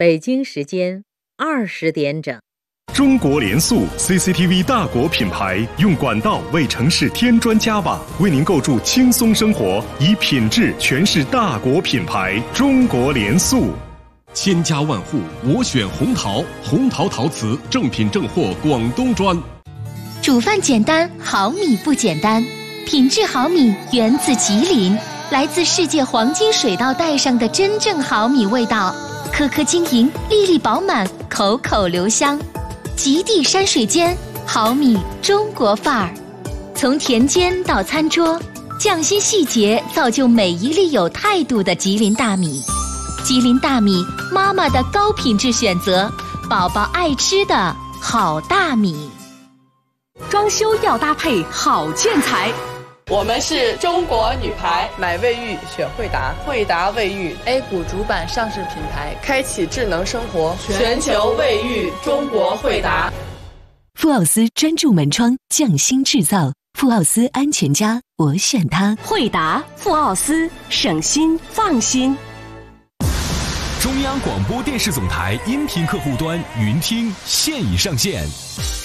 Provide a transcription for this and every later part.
北京时间二十点整。中国联塑 CCTV 大国品牌用管道为城市添砖加瓦，为您构筑轻松生活，以品质诠释大国品牌。中国联塑，千家万户我选红陶，红陶陶瓷正品正货广东砖。煮饭简单，好米不简单，品质好米源自吉林，来自世界黄金水稻带上的真正好米味道，颗颗晶莹，粒粒饱满，口口留香。极地山水间，好米中国范儿，从田间到餐桌，匠心细节造就每一粒有态度的吉林大米。吉林大米，妈妈的高品质选择，宝宝爱吃的好大米。装修要搭配好建材。我们是中国女排，买卫浴选惠达，惠达卫浴 A 股主板上市品牌，开启智能生活，全球卫浴中国惠达。富奥斯专注门窗，匠心制造，富奥斯安全家，我选它。惠达富奥斯，省心放心。中央广播电视总台音频客户端云听现已上线。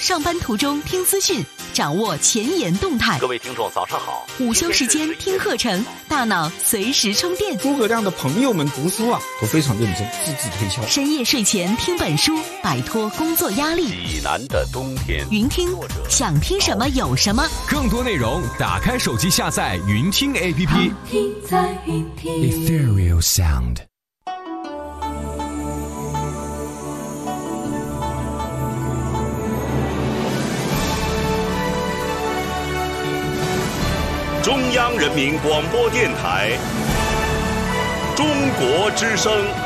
上班途中听资讯，掌握前沿动态。各位听众，早上好。午休时间听课程，大脑随时充电。诸葛亮的朋友们读书啊，都非常认真，字字推敲。深夜睡前听本书，摆脱工作压力。济南的冬天。云听，想听什么有什么。更多内容，打开手机下载云听 APP。听在云听。Ethereal Sound。中央人民广播电台，中国之声。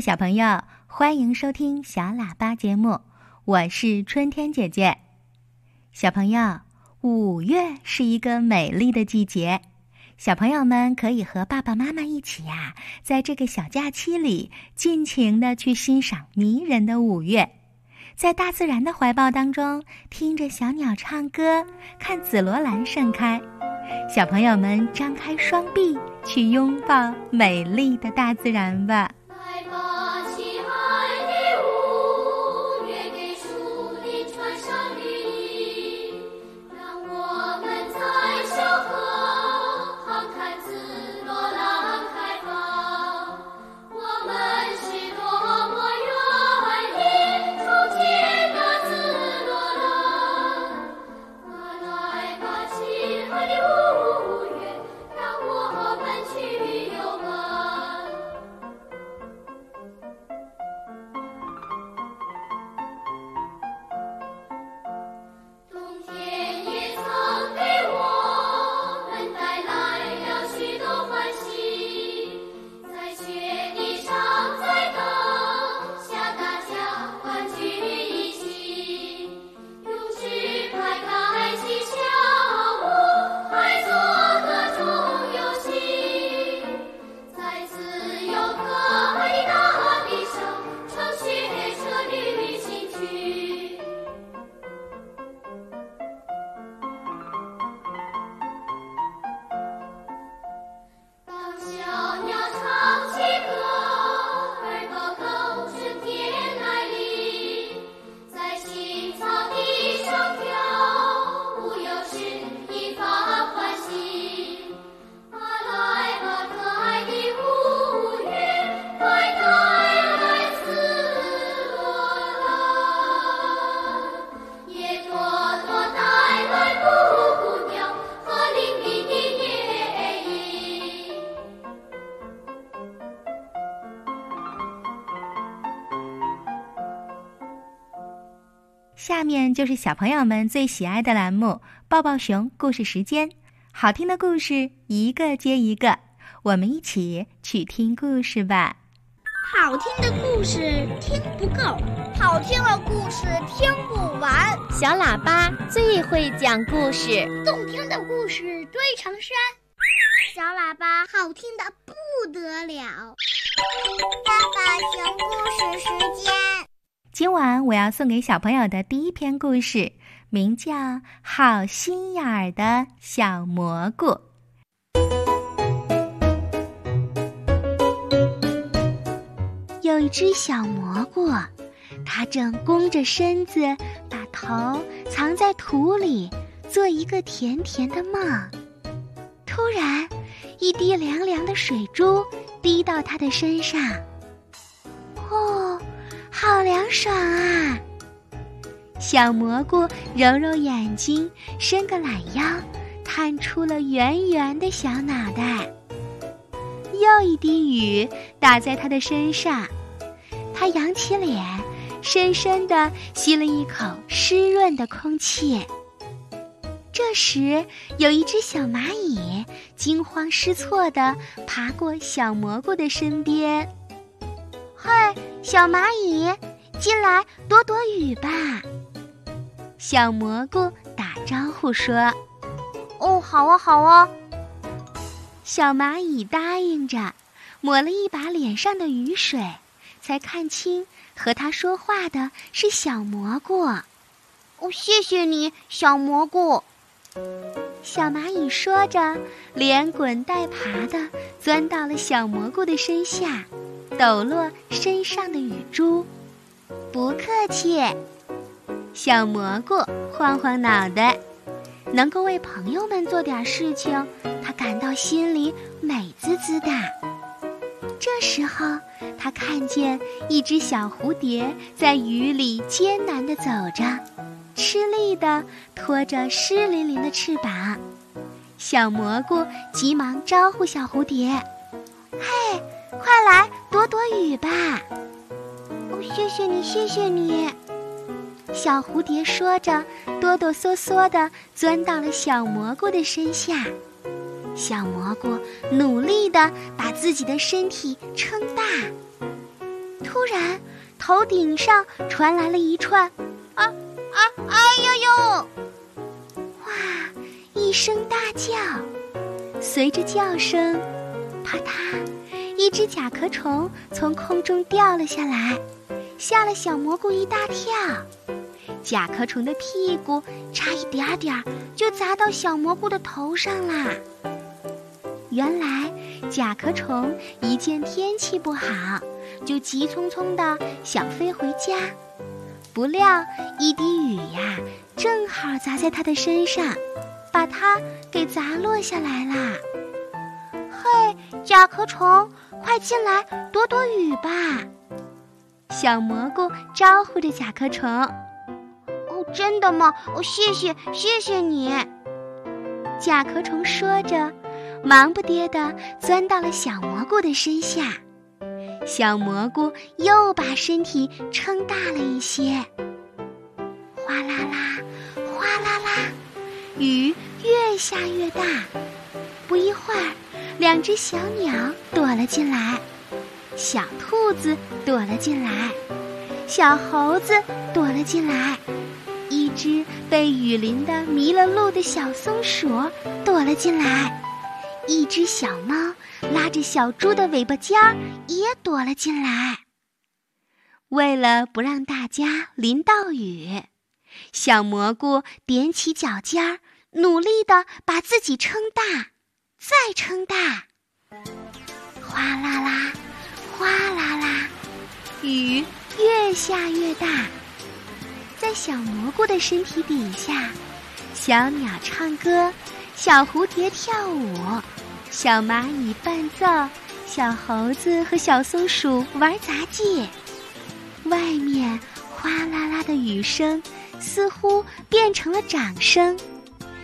小朋友，欢迎收听小喇叭节目，我是春天姐姐。小朋友，五月是一个美丽的季节，小朋友们可以和爸爸妈妈一起呀，在这个小假期里，尽情的去欣赏迷人的五月，在大自然的怀抱当中，听着小鸟唱歌，看紫罗兰盛开。小朋友们张开双臂，去拥抱美丽的大自然吧。就是小朋友们最喜爱的栏目——抱抱熊故事时间。好听的故事一个接一个，我们一起去听故事吧。好听的故事听不够，好听的故事听不完。小喇叭最会讲故事，动听的故事堆成山。小喇叭好听的不得了。爸爸熊故事时间。今晚我要送给小朋友的第一篇故事，名叫《好心眼儿的小蘑菇》。有一只小蘑菇，它正弓着身子，把头藏在土里，做一个甜甜的梦。突然，一滴凉凉的水珠滴到它的身上。哦。好凉爽啊！小蘑菇揉揉眼睛，伸个懒腰，探出了圆圆的小脑袋。又一滴雨打在它的身上，它扬起脸，深深地吸了一口湿润的空气。这时，有一只小蚂蚁惊慌失措地爬过小蘑菇的身边。嗨，小蚂蚁，进来躲躲雨吧。小蘑菇打招呼说：“哦，好啊，好啊。”小蚂蚁答应着，抹了一把脸上的雨水，才看清和他说话的是小蘑菇。哦，谢谢你，小蘑菇。小蚂蚁说着，连滚带爬的钻到了小蘑菇的身下。抖落身上的雨珠，不客气。小蘑菇晃晃脑袋，能够为朋友们做点事情，他感到心里美滋滋的。这时候，他看见一只小蝴蝶在雨里艰难地走着，吃力地拖着湿淋淋的翅膀。小蘑菇急忙招呼小蝴蝶：“嘿！”快来躲躲雨吧！哦，谢谢你，谢谢你。小蝴蝶说着，哆哆嗦嗦地钻到了小蘑菇的身下。小蘑菇努力地把自己的身体撑大。突然，头顶上传来了一串“啊啊哎呦呦！”哇，一声大叫，随着叫声，啪嗒。一只甲壳虫从空中掉了下来，吓了小蘑菇一大跳。甲壳虫的屁股差一点点儿就砸到小蘑菇的头上啦。原来甲壳虫一见天气不好，就急匆匆地想飞回家，不料一滴雨呀，正好砸在它的身上，把它给砸落下来啦。嘿，甲壳虫！快进来躲躲雨吧！小蘑菇招呼着甲壳虫。哦，真的吗？哦，谢谢，谢谢你。甲壳虫说着，忙不迭地钻到了小蘑菇的身下。小蘑菇又把身体撑大了一些。哗啦啦，哗啦啦，雨越下越大。不一会儿。两只小鸟躲了进来，小兔子躲了进来，小猴子躲了进来，一只被雨淋得迷了路的小松鼠躲了进来，一只小猫拉着小猪的尾巴尖儿也躲了进来。为了不让大家淋到雨，小蘑菇踮起脚尖儿，努力地把自己撑大。再撑大，哗啦啦，哗啦啦，雨越下越大。在小蘑菇的身体底下，小鸟唱歌，小蝴蝶跳舞，小蚂蚁伴奏，小猴子和小松鼠玩杂技。外面哗啦啦的雨声，似乎变成了掌声。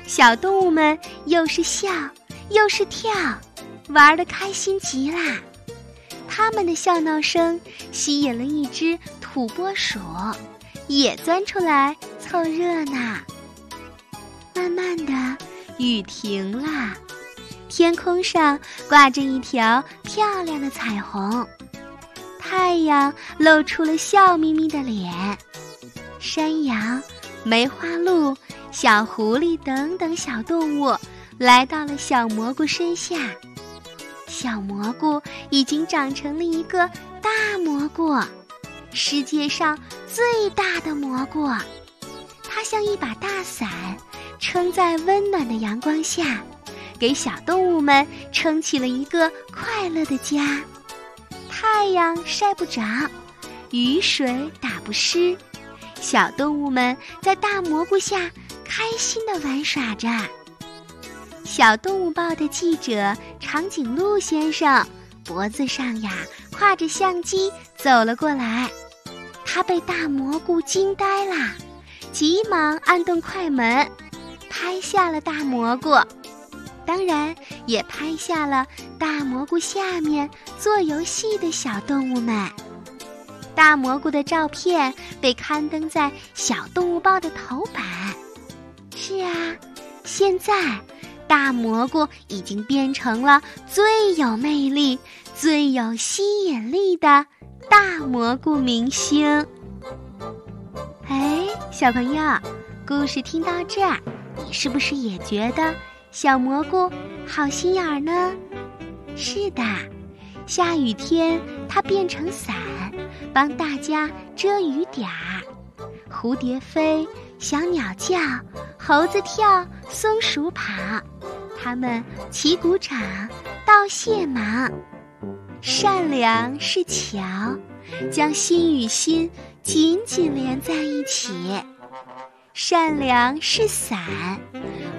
小动物们又是笑。又是跳，玩的开心极啦！他们的笑闹声吸引了一只土拨鼠，也钻出来凑热闹。慢慢的，雨停了，天空上挂着一条漂亮的彩虹，太阳露出了笑眯眯的脸。山羊、梅花鹿、小狐狸等等小动物来到了小蘑菇身下。小蘑菇已经长成了一个大蘑菇，世界上最大的蘑菇。它像一把大伞，撑在温暖的阳光下，给小动物们撑起了一个快乐的家。太阳晒不着，雨水打不湿，小动物们在大蘑菇下开心的玩耍着。小动物报的记者长颈鹿先生脖子上呀挎着相机走了过来，他被大蘑菇惊呆了，急忙按动快门，拍下了大蘑菇，当然也拍下了大蘑菇下面做游戏的小动物们。大蘑菇的照片被刊登在《小动物报》的头版。是啊，现在。大蘑菇已经变成了最有魅力、最有吸引力的大蘑菇明星。哎，小朋友，故事听到这儿，你是不是也觉得小蘑菇好心眼儿呢？是的，下雨天它变成伞，帮大家遮雨点儿。蝴蝶飞，小鸟叫，猴子跳，松鼠跑。他们齐鼓掌，道谢忙，善良是桥，将心与心紧紧连在一起；善良是伞，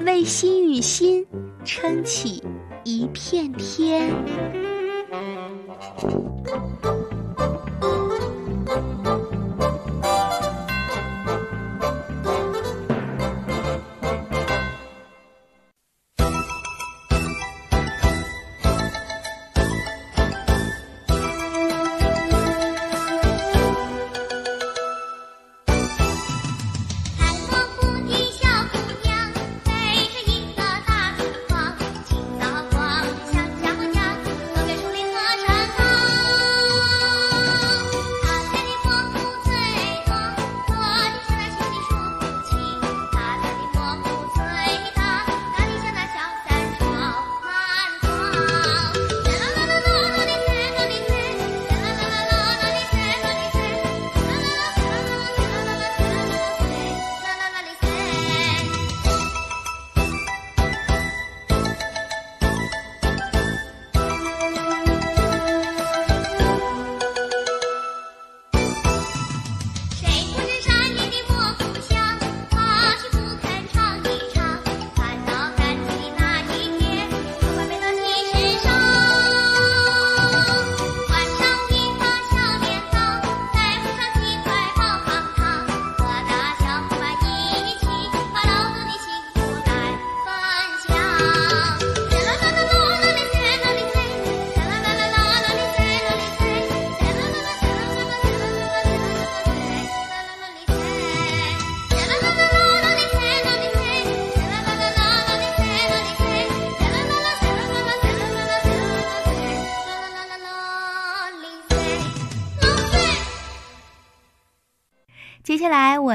为心与心撑起一片天。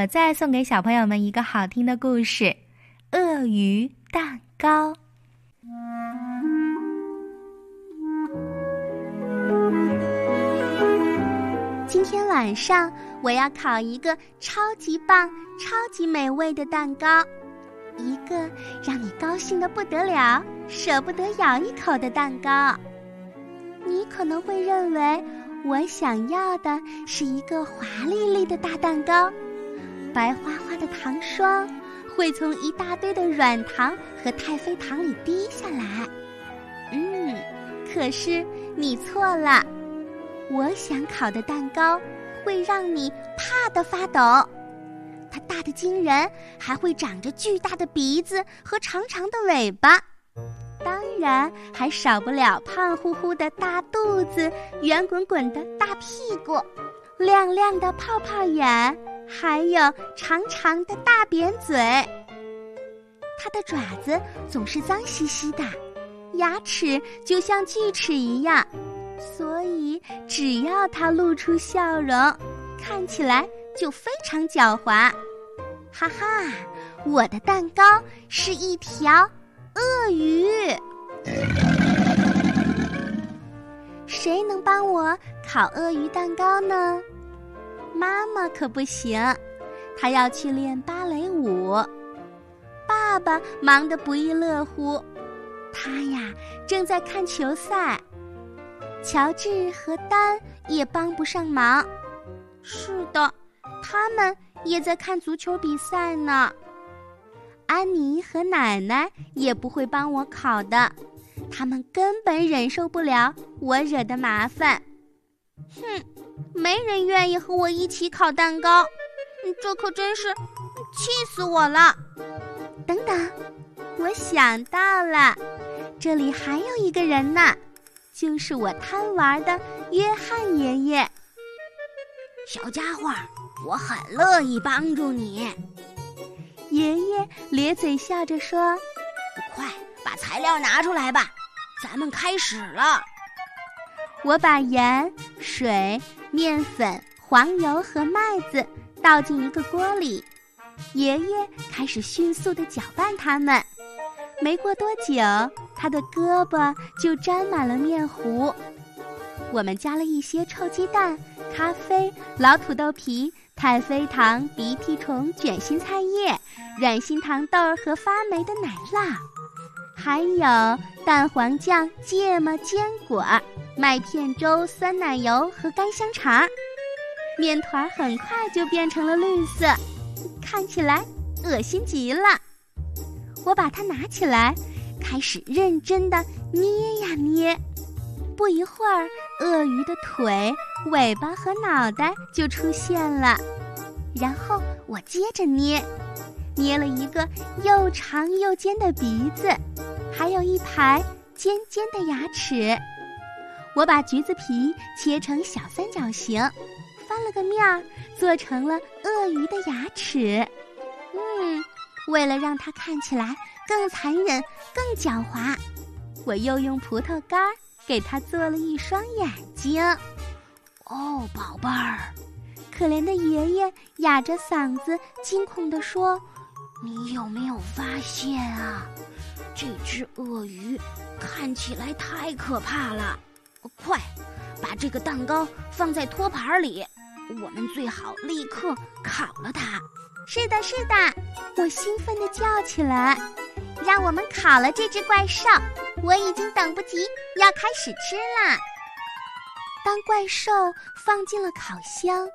我再送给小朋友们一个好听的故事《鳄鱼蛋糕》。今天晚上我要烤一个超级棒、超级美味的蛋糕，一个让你高兴的不得了、舍不得咬一口的蛋糕。你可能会认为。我想要的是一个华丽丽的大蛋糕，白花花的糖霜会从一大堆的软糖和太妃糖里滴下来。嗯，可是你错了，我想烤的蛋糕会让你怕得发抖，它大的惊人，还会长着巨大的鼻子和长长的尾巴。当然，还少不了胖乎乎的大肚子、圆滚滚的大屁股、亮亮的泡泡眼，还有长长的大扁嘴。它的爪子总是脏兮兮的，牙齿就像锯齿一样，所以只要它露出笑容，看起来就非常狡猾。哈哈，我的蛋糕是一条鳄鱼。谁能帮我烤鳄鱼蛋糕呢？妈妈可不行，她要去练芭蕾舞。爸爸忙得不亦乐乎，他呀正在看球赛。乔治和丹也帮不上忙。是的，他们也在看足球比赛呢。安妮和奶奶也不会帮我烤的，他们根本忍受不了我惹的麻烦。哼，没人愿意和我一起烤蛋糕，这可真是气死我了。等等，我想到了，这里还有一个人呢，就是我贪玩的约翰爷爷。小家伙，我很乐意帮助你。爷爷咧嘴笑着说：“快把材料拿出来吧，咱们开始了。”我把盐、水、面粉、黄油和麦子倒进一个锅里。爷爷开始迅速地搅拌它们，没过多久，他的胳膊就沾满了面糊。我们加了一些臭鸡蛋、咖啡、老土豆皮、太妃糖、鼻涕虫、卷心菜叶、软心糖豆和发霉的奶酪，还有蛋黄酱、芥末、坚果、麦片粥、酸奶油和干香肠。面团很快就变成了绿色。看起来恶心极了，我把它拿起来，开始认真的捏呀捏。不一会儿，鳄鱼的腿、尾巴和脑袋就出现了。然后我接着捏，捏了一个又长又尖的鼻子，还有一排尖尖的牙齿。我把橘子皮切成小三角形。翻了个面儿，做成了鳄鱼的牙齿。嗯，为了让它看起来更残忍、更狡猾，我又用葡萄干给它做了一双眼睛。哦，宝贝儿，可怜的爷爷哑着嗓子惊恐地说：“你有没有发现啊？这只鳄鱼看起来太可怕了！快，把这个蛋糕放在托盘里。”我们最好立刻烤了它。是的，是的，我兴奋地叫起来。让我们烤了这只怪兽！我已经等不及要开始吃啦。当怪兽放进了烤箱，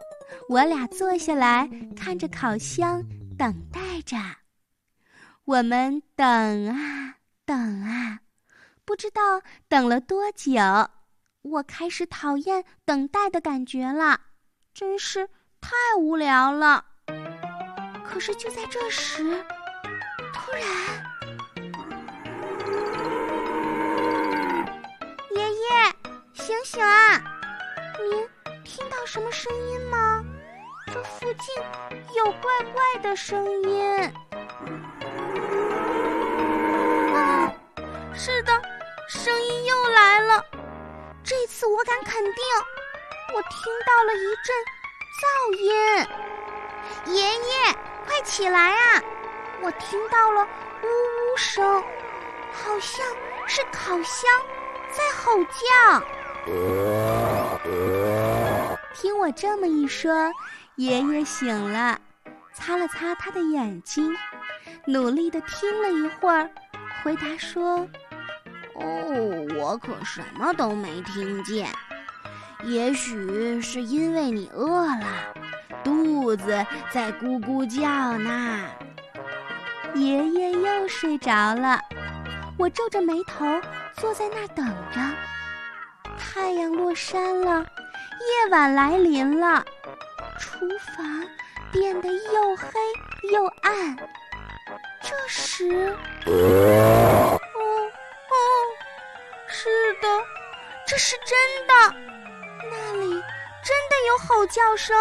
我俩坐下来看着烤箱，等待着。我们等啊等啊，不知道等了多久。我开始讨厌等待的感觉了。真是太无聊了。可是就在这时，突然，爷爷，醒醒啊！您听到什么声音吗？这附近有怪怪的声音。啊，是的，声音又来了。这次我敢肯定。我听到了一阵噪音，爷爷，快起来啊！我听到了呜呜声，好像是烤箱在吼叫。听我这么一说，爷爷醒了，擦了擦他的眼睛，努力的听了一会儿，回答说：“哦，我可什么都没听见。”也许是因为你饿了，肚子在咕咕叫呢。爷爷又睡着了，我皱着眉头坐在那等着。太阳落山了，夜晚来临了，厨房变得又黑又暗。这时，哦哦，是的，这是真的。那里真的有吼叫声，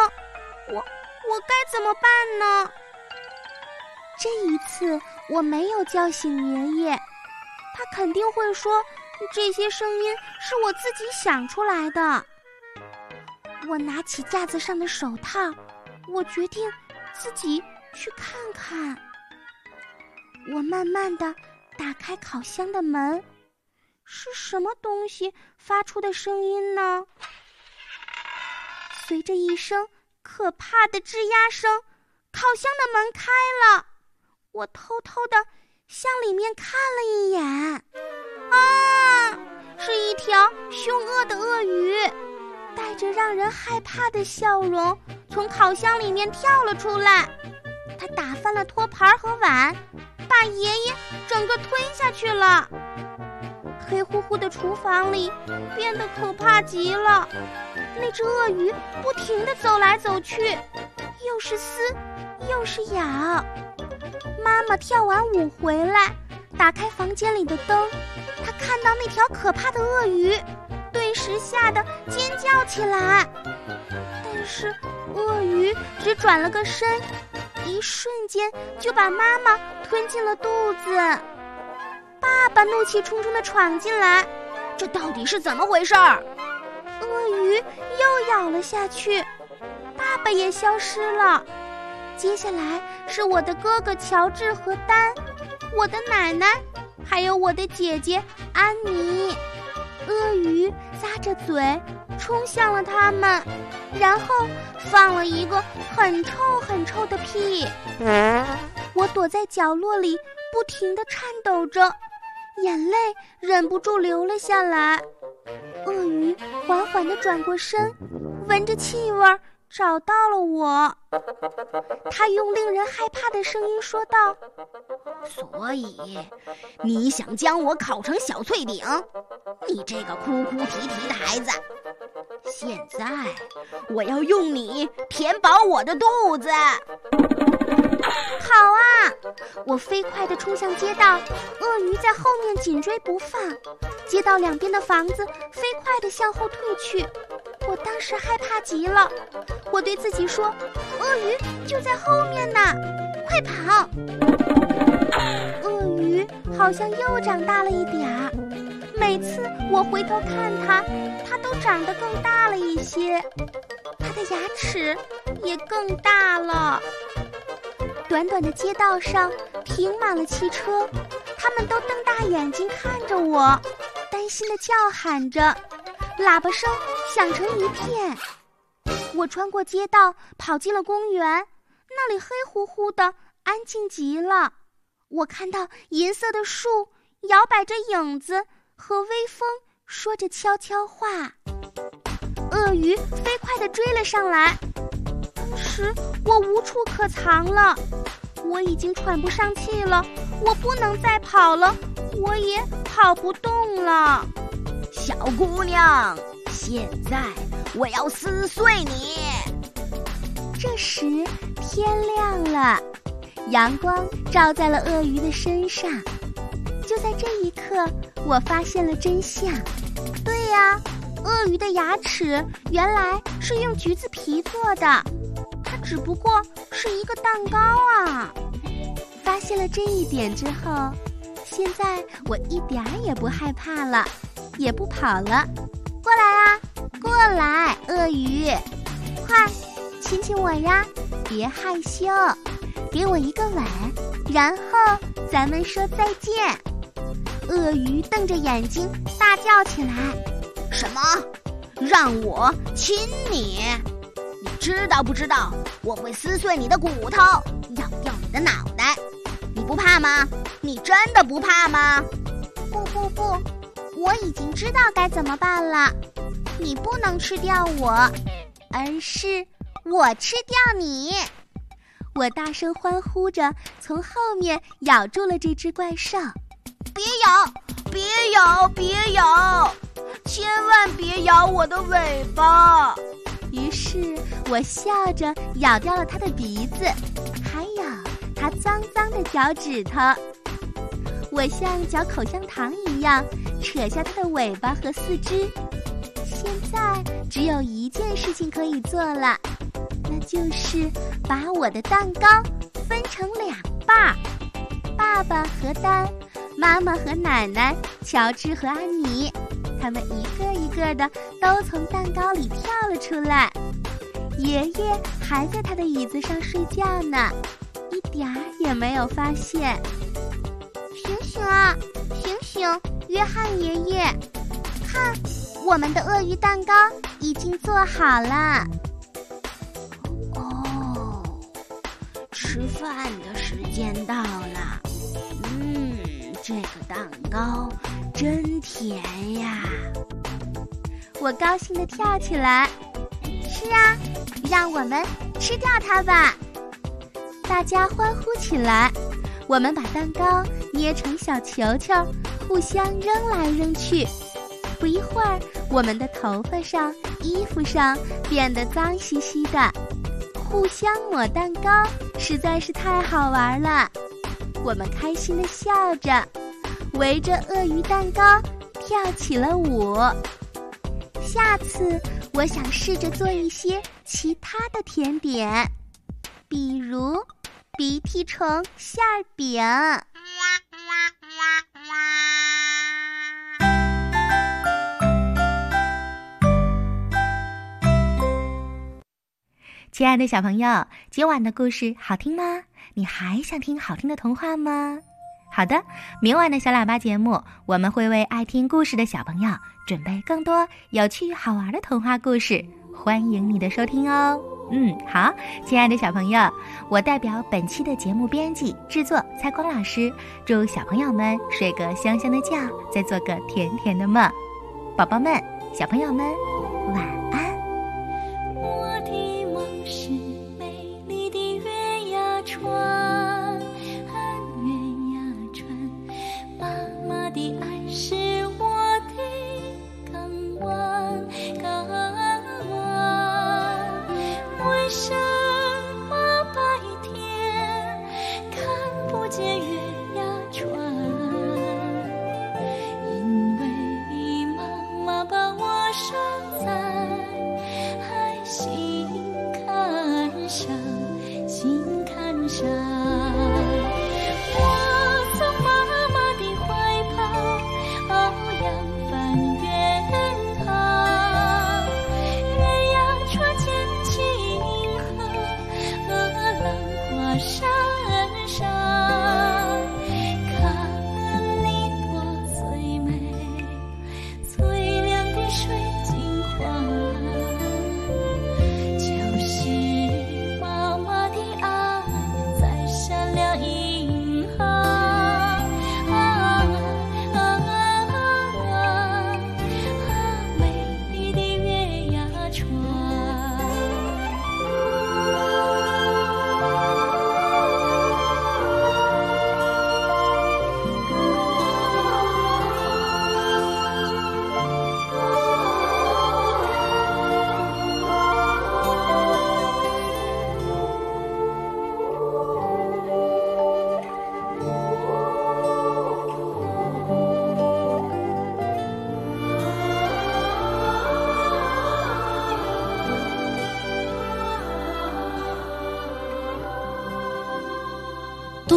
我我该怎么办呢？这一次我没有叫醒爷爷，他肯定会说这些声音是我自己想出来的。我拿起架子上的手套，我决定自己去看看。我慢慢的打开烤箱的门，是什么东西发出的声音呢？随着一声可怕的吱呀声，烤箱的门开了。我偷偷的向里面看了一眼，啊，是一条凶恶的鳄鱼，带着让人害怕的笑容，从烤箱里面跳了出来。他打翻了托盘和碗，把爷爷整个吞下去了。黑乎乎的厨房里变得可怕极了。那只鳄鱼不停地走来走去，又是撕，又是咬。妈妈跳完舞回来，打开房间里的灯，她看到那条可怕的鳄鱼，顿时吓得尖叫起来。但是鳄鱼只转了个身，一瞬间就把妈妈吞进了肚子。爸爸怒气冲冲地闯进来，这到底是怎么回事儿？鳄鱼又咬了下去，爸爸也消失了。接下来是我的哥哥乔治和丹，我的奶奶，还有我的姐姐安妮。鳄鱼咂着嘴冲向了他们，然后放了一个很臭很臭的屁。我躲在角落里，不停地颤抖着，眼泪忍不住流了下来。鳄鱼缓缓地转过身，闻着气味儿。找到了我，他用令人害怕的声音说道：“所以，你想将我烤成小脆饼？你这个哭哭啼啼的孩子！现在，我要用你填饱我的肚子。”好啊！我飞快地冲向街道，鳄鱼在后面紧追不放。街道两边的房子飞快地向后退去。我当时害怕极了，我对自己说：“鳄鱼就在后面呢，快跑！”鳄鱼好像又长大了一点儿，每次我回头看它，它都长得更大了一些，它的牙齿也更大了。短短的街道上停满了汽车，他们都瞪大眼睛看着我，担心的叫喊着。喇叭声响成一片，我穿过街道，跑进了公园。那里黑乎乎的，安静极了。我看到银色的树摇摆着影子，和微风说着悄悄话。鳄鱼飞快地追了上来，当时我无处可藏了。我已经喘不上气了，我不能再跑了，我也跑不动了。小姑娘，现在我要撕碎你。这时天亮了，阳光照在了鳄鱼的身上。就在这一刻，我发现了真相。对呀，鳄鱼的牙齿原来是用橘子皮做的，它只不过是一个蛋糕啊！发现了这一点之后，现在我一点儿也不害怕了。也不跑了，过来啊，过来，鳄鱼，快亲亲我呀！别害羞，给我一个吻，然后咱们说再见。鳄鱼瞪着眼睛大叫起来：“什么？让我亲你？你知道不知道我会撕碎你的骨头，咬掉你的脑袋？你不怕吗？你真的不怕吗？”不不不。我已经知道该怎么办了，你不能吃掉我，而是我吃掉你！我大声欢呼着，从后面咬住了这只怪兽。别咬，别咬，别咬，千万别咬我的尾巴！于是我笑着咬掉了它的鼻子，还有它脏脏的脚趾头。我像嚼口香糖一样扯下它的尾巴和四肢，现在只有一件事情可以做了，那就是把我的蛋糕分成两半儿，爸爸和丹，妈妈和奶奶，乔治和安妮，他们一个一个的都从蛋糕里跳了出来。爷爷还在他的椅子上睡觉呢，一点儿也没有发现。醒啊，醒醒，约翰爷爷，看，我们的鳄鱼蛋糕已经做好了。哦，吃饭的时间到了。嗯，这个蛋糕真甜呀！我高兴地跳起来。是啊，让我们吃掉它吧！大家欢呼起来。我们把蛋糕捏成小球球，互相扔来扔去。不一会儿，我们的头发上、衣服上变得脏兮兮的。互相抹蛋糕实在是太好玩了。我们开心地笑着，围着鳄鱼蛋糕跳起了舞。下次。我想试着做一些其他的甜点，比如鼻涕虫馅儿饼。亲爱的小朋友，今晚的故事好听吗？你还想听好听的童话吗？好的，明晚的小喇叭节目，我们会为爱听故事的小朋友准备更多有趣好玩的童话故事，欢迎你的收听哦。嗯，好，亲爱的小朋友，我代表本期的节目编辑制作蔡光老师，祝小朋友们睡个香香的觉，再做个甜甜的梦。宝宝们，小朋友们，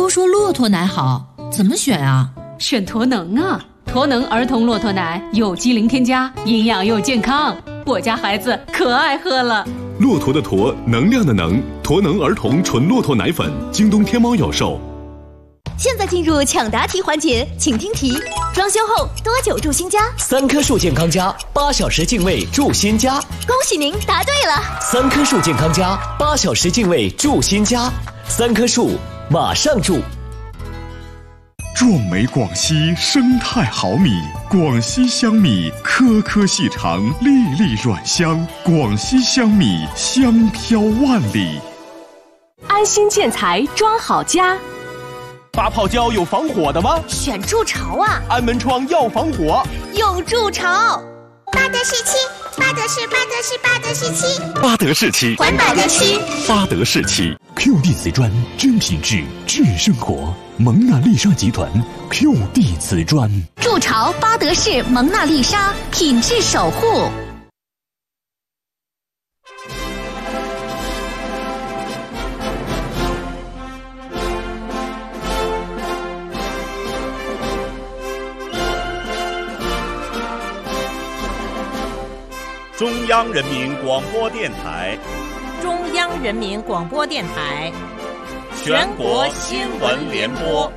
都说骆驼奶好，怎么选啊？选驼能啊！驼能儿童骆驼奶有机零添加，营养又健康，我家孩子可爱喝了。骆驼的驼，能量的能，驼能儿童纯骆驼奶粉，京东、天猫有售。现在进入抢答题环节，请听题：装修后多久住新家？三棵树健康家，八小时净味住新家。恭喜您答对了！三棵树健康家，八小时净味住新家。三棵树。马上住！壮美广西生态好米，广西香米颗颗细长，粒粒软香。广西香米香飘万里。安心建材装好家。发泡胶有防火的吗？选筑巢啊！安门窗要防火，用筑巢。巴德士漆，巴德士，巴德士，巴德士漆，巴德士漆，环保的漆，巴德士漆。QD 瓷砖，真品质，质生活。蒙娜丽莎集团，QD 瓷砖。筑巢巴德士蒙娜丽莎，品质守护。中央人民广播电台，中央人民广播电台，全国新闻联播。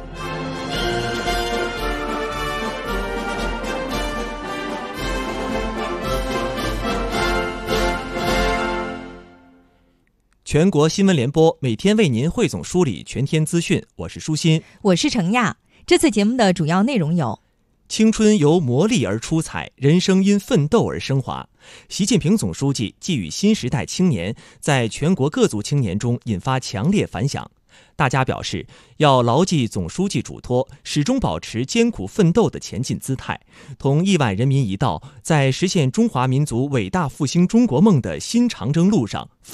全国新闻联播每天为您汇总梳理全天资讯，我是舒心，我是程亚。这次节目的主要内容有：青春由磨砺而出彩，人生因奋斗而升华。习近平总书记寄语新时代青年，在全国各族青年中引发强烈反响。大家表示，要牢记总书记嘱托，始终保持艰苦奋斗的前进姿态，同亿万人民一道，在实现中华民族伟大复兴中国梦的新长征路上奋。